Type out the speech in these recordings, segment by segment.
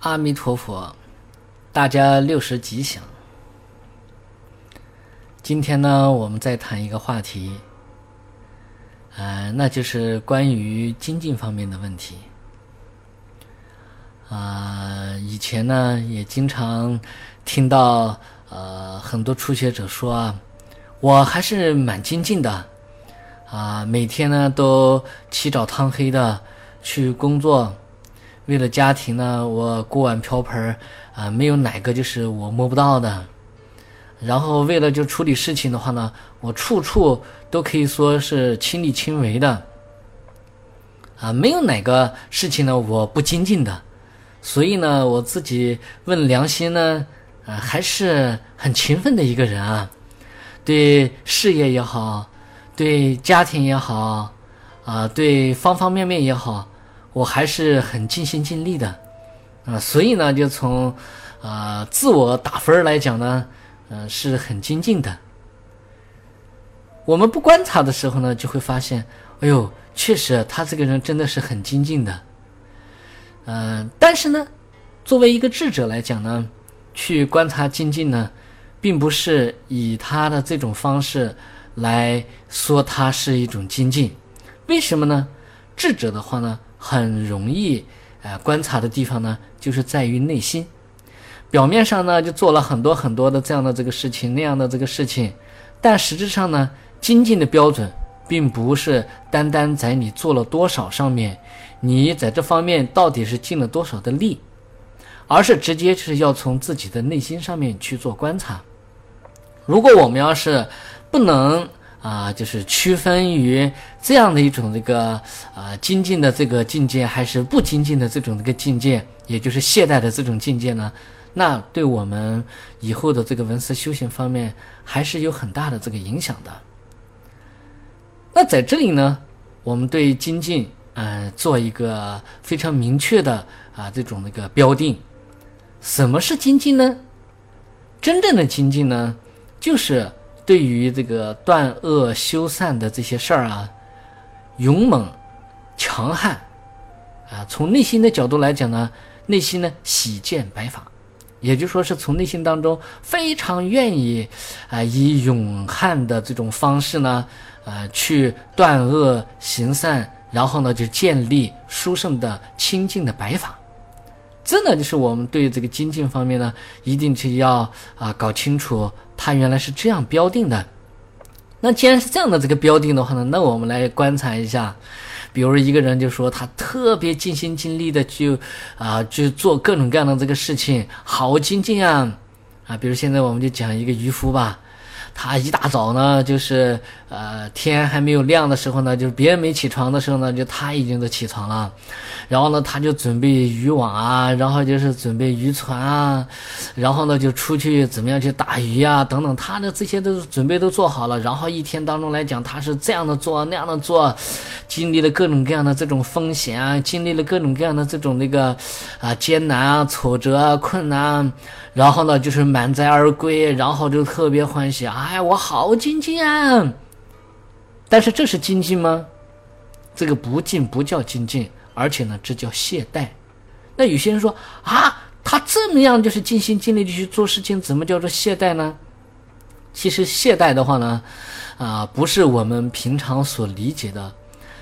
阿弥陀佛，大家六十吉祥。今天呢，我们再谈一个话题，呃，那就是关于精进方面的问题。啊、以前呢也经常听到呃很多初学者说啊，我还是蛮精进的，啊、每天呢都起早贪黑的去工作，为了家庭呢，我锅碗瓢盆儿啊、没有哪个就是我摸不到的。然后为了就处理事情的话呢，我处处都可以说是亲力亲为的，啊，没有哪个事情呢我不精进的，所以呢，我自己问良心呢，啊，还是很勤奋的一个人啊，对事业也好，对家庭也好，啊，对方方面面也好，我还是很尽心尽力的，啊，所以呢，就从啊自我打分来讲呢。嗯、是很精进的。我们不观察的时候呢，就会发现，哎呦，确实他这个人真的是很精进的。嗯、但是呢，作为一个智者来讲呢，去观察精进呢，并不是以他的这种方式来说他是一种精进。为什么呢？智者的话呢，很容易，呃，观察的地方呢，就是在于内心。表面上呢，就做了很多很多的这样的这个事情，那样的这个事情，但实质上呢，精进的标准并不是单单在你做了多少上面，你在这方面到底是尽了多少的力，而是直接是要从自己的内心上面去做观察。如果我们要是不能啊、就是区分于这样的一种这个啊、精进的这个境界，还是不精进的这种这个境界，也就是懈怠的这种境界呢？那对我们以后的这个文思修行方面还是有很大的这个影响的。那在这里呢，我们对精进，呃，做一个非常明确的啊、这种那个标定。什么是精进呢？真正的精进呢，就是对于这个断恶修善的这些事儿啊，勇猛、强悍，啊，从内心的角度来讲呢，内心呢喜见白发。也就说是从内心当中非常愿意啊、以勇悍的这种方式呢，呃，去断恶行善，然后呢就建立殊胜的清净的白法。这呢就是我们对这个精进方面呢，一定是要啊、搞清楚他原来是这样标定的。那既然是这样的这个标定的话呢，那我们来观察一下。比如一个人就说他特别尽心尽力的去啊，去做各种各样的这个事情，好精进啊啊！比如现在我们就讲一个渔夫吧，他一大早呢，就是呃天还没有亮的时候呢，就是别人没起床的时候呢，就他已经都起床了，然后呢他就准备渔网啊，然后就是准备渔船啊，然后呢就出去怎么样去打鱼啊等等，他的这些都准备都做好了，然后一天当中来讲，他是这样的做那样的做，经历了各种各样的这种风险啊，经历了各种各样的这种那个啊艰难啊、挫折啊、困难啊，然后呢就是满载而归，然后就特别欢喜啊，哎，我好精进啊！但是这是精进吗？这个不进不叫精进，而且呢，这叫懈怠。那有些人说啊，他这么样就是尽心尽力的去做事情，怎么叫做懈怠呢？其实懈怠的话呢，啊、不是我们平常所理解的。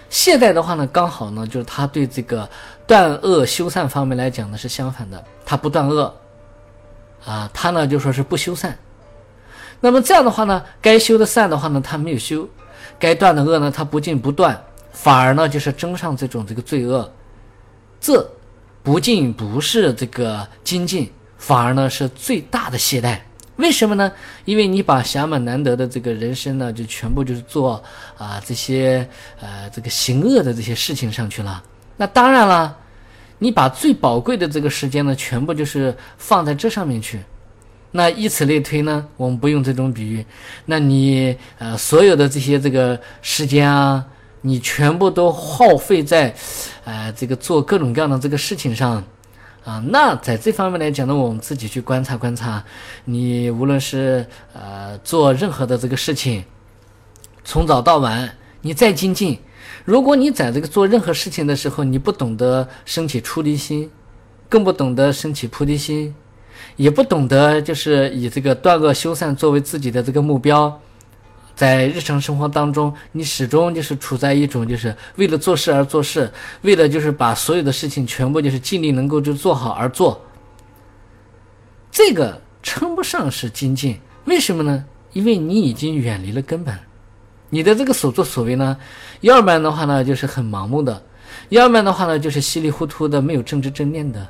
懈怠的话呢，刚好呢，就是他对这个断恶修善方面来讲呢是相反的，他不断恶，啊，他呢就说是不修善。那么这样的话呢，该修的善的话呢，他没有修；该断的恶呢，他不进不断，反而呢就是增上这种这个罪恶。这不进不是这个精进，反而呢是最大的懈怠。为什么呢？因为你把暇满难得的这个人生呢，就全部就是做啊、这些呃这个行恶的这些事情上去了。那当然了，你把最宝贵的这个时间呢，全部就是放在这上面去。那以此类推呢，我们不用这种比喻，那你呃所有的这些这个时间啊，你全部都耗费在，呃这个做各种各样的这个事情上，啊，那在这方面来讲呢，我们自己去观察观察，你无论是呃做任何的这个事情，从早到晚，你再精进，如果你在这个做任何事情的时候，你不懂得升起出离心，更不懂得升起菩提心，也不懂得就是以这个断恶修善作为自己的这个目标。在日常生活当中，你始终就是处在一种就是为了做事而做事，为了就是把所有的事情全部就是尽力能够就做好而做。这个称不上是精进，为什么呢？因为你已经远离了根本，你的这个所作所为呢，要不然的话呢就是很盲目的，要不然的话呢就是稀里糊涂的没有正知正念的。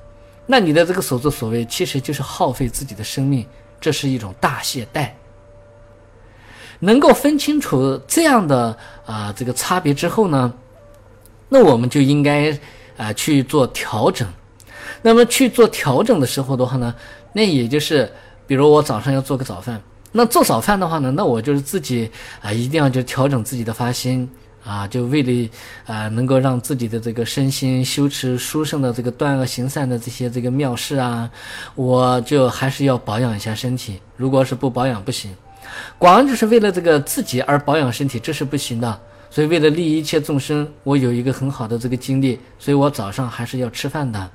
那你的这个所作所为其实就是耗费自己的生命，这是一种大懈怠。能够分清楚这样的啊这个差别之后呢，那我们就应该啊去做调整。那么去做调整的时候的话呢，那也就是比如我早上要做个早饭，那做早饭的话呢，那我就是自己啊一定要就调整自己的发心啊，就为了啊能够让自己的这个身心修持殊胜的这个断恶行善的这些这个妙事啊，我就还是要保养一下身体。如果是不保养不行。光就是为了这个自己而保养身体，这是不行的。所以为了利益一切众生，我有一个很好的这个经历，所以我早上还是要吃饭的。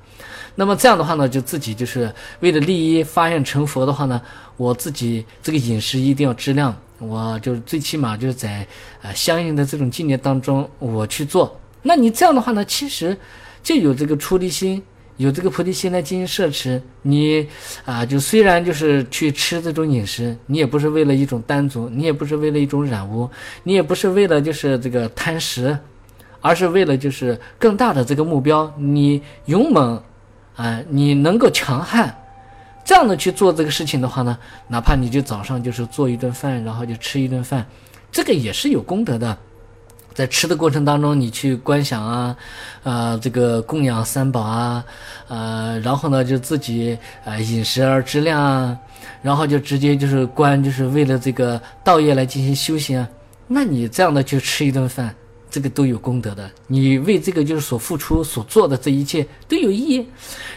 那么这样的话呢，就自己就是为了利益发愿成佛的话呢，我自己这个饮食一定要质量，我就是最起码就是在呃相应的这种境界当中我去做。那你这样的话呢，其实就有这个出离心。有这个菩提心来进行摄持，你啊，就虽然就是去吃这种饮食，你也不是为了一种单足，你也不是为了一种染污，你也不是为了就是这个贪食，而是为了就是更大的这个目标。你勇猛，啊，你能够强悍，这样的去做这个事情的话呢，哪怕你就早上就是做一顿饭，然后就吃一顿饭，这个也是有功德的。在吃的过程当中，你去观想啊，呃，这个供养三宝啊，呃，然后呢，就自己呃饮食而质量啊，然后就直接就是观，就是为了这个道业来进行修行啊。那你这样的去吃一顿饭，这个都有功德的。你为这个就是所付出所做的这一切都有意义。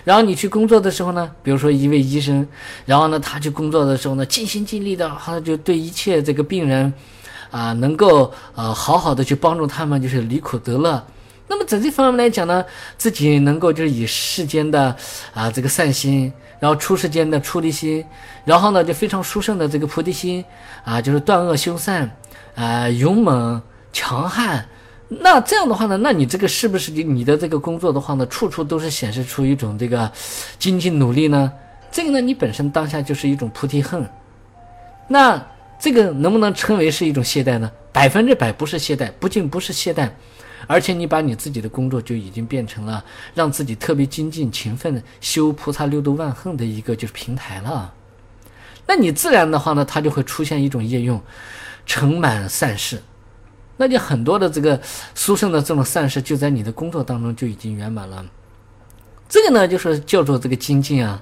然后你去工作的时候呢，比如说一位医生，然后呢，他去工作的时候呢，尽心尽力的，他就对一切这个病人。啊，能够呃好好的去帮助他们，就是离苦得乐。那么在这方面来讲呢，自己能够就是以世间的啊这个善心，然后出世间的出离心，然后呢就非常殊胜的这个菩提心啊，就是断恶修善啊，勇猛强悍。那这样的话呢，那你这个是不是你你的这个工作的话呢，处处都是显示出一种这个精进努力呢？这个呢，你本身当下就是一种菩提恨。那。这个能不能称为是一种懈怠呢？百分之百不是懈怠，不仅不是懈怠，而且你把你自己的工作就已经变成了让自己特别精进、勤奋、修菩萨六度万恨的一个就是平台了。那你自然的话呢，它就会出现一种业用，盛满善事，那就很多的这个殊胜的这种善事就在你的工作当中就已经圆满了。这个呢，就是叫做这个精进啊。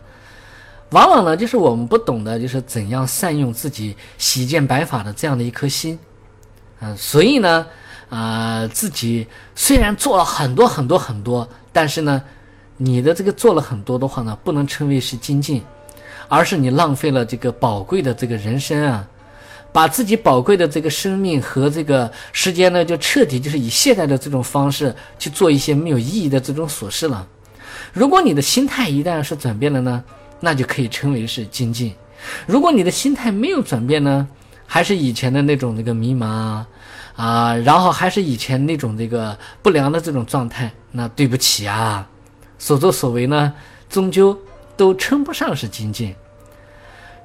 往往呢，就是我们不懂得，就是怎样善用自己洗见白法的这样的一颗心，嗯，所以呢，啊，自己虽然做了很多很多很多，但是呢，你的这个做了很多的话呢，不能称为是精进，而是你浪费了这个宝贵的这个人生啊，把自己宝贵的这个生命和这个时间呢，就彻底就是以懈怠的这种方式去做一些没有意义的这种琐事了。如果你的心态一旦是转变了呢？那就可以称为是精进。如果你的心态没有转变呢，还是以前的那种那个迷茫啊，啊，然后还是以前那种这个不良的这种状态，那对不起啊，所作所为呢，终究都称不上是精进。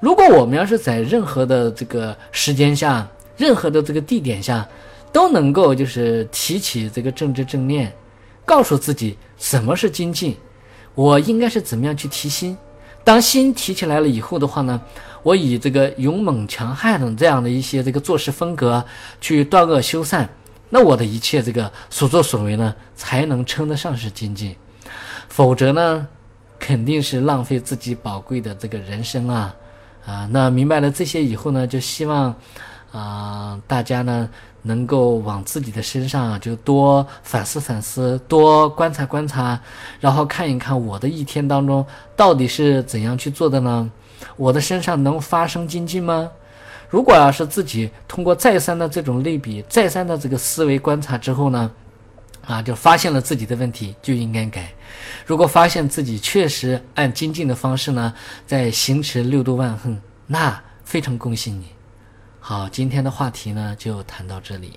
如果我们要是在任何的这个时间下，任何的这个地点下，都能够就是提起这个正知正念，告诉自己什么是精进，我应该是怎么样去提心。当心提起来了以后的话呢，我以这个勇猛强悍的这样的一些这个做事风格去断恶修善，那我的一切这个所作所为呢，才能称得上是精进。否则呢，肯定是浪费自己宝贵的这个人生啊！啊，那明白了这些以后呢，就希望啊，大家呢能够往自己的身上啊，就多反思、反思，多观察、观察，然后看一看我的一天当中到底是怎样去做的呢？我的身上能发生精进吗？如果要是自己通过再三的这种类比，再三的这个思维观察之后呢，啊，就发现了自己的问题，就应该改。如果发现自己确实按精进的方式呢，在行持六度万恒，那非常恭喜你。好今天的话题呢就谈到这里。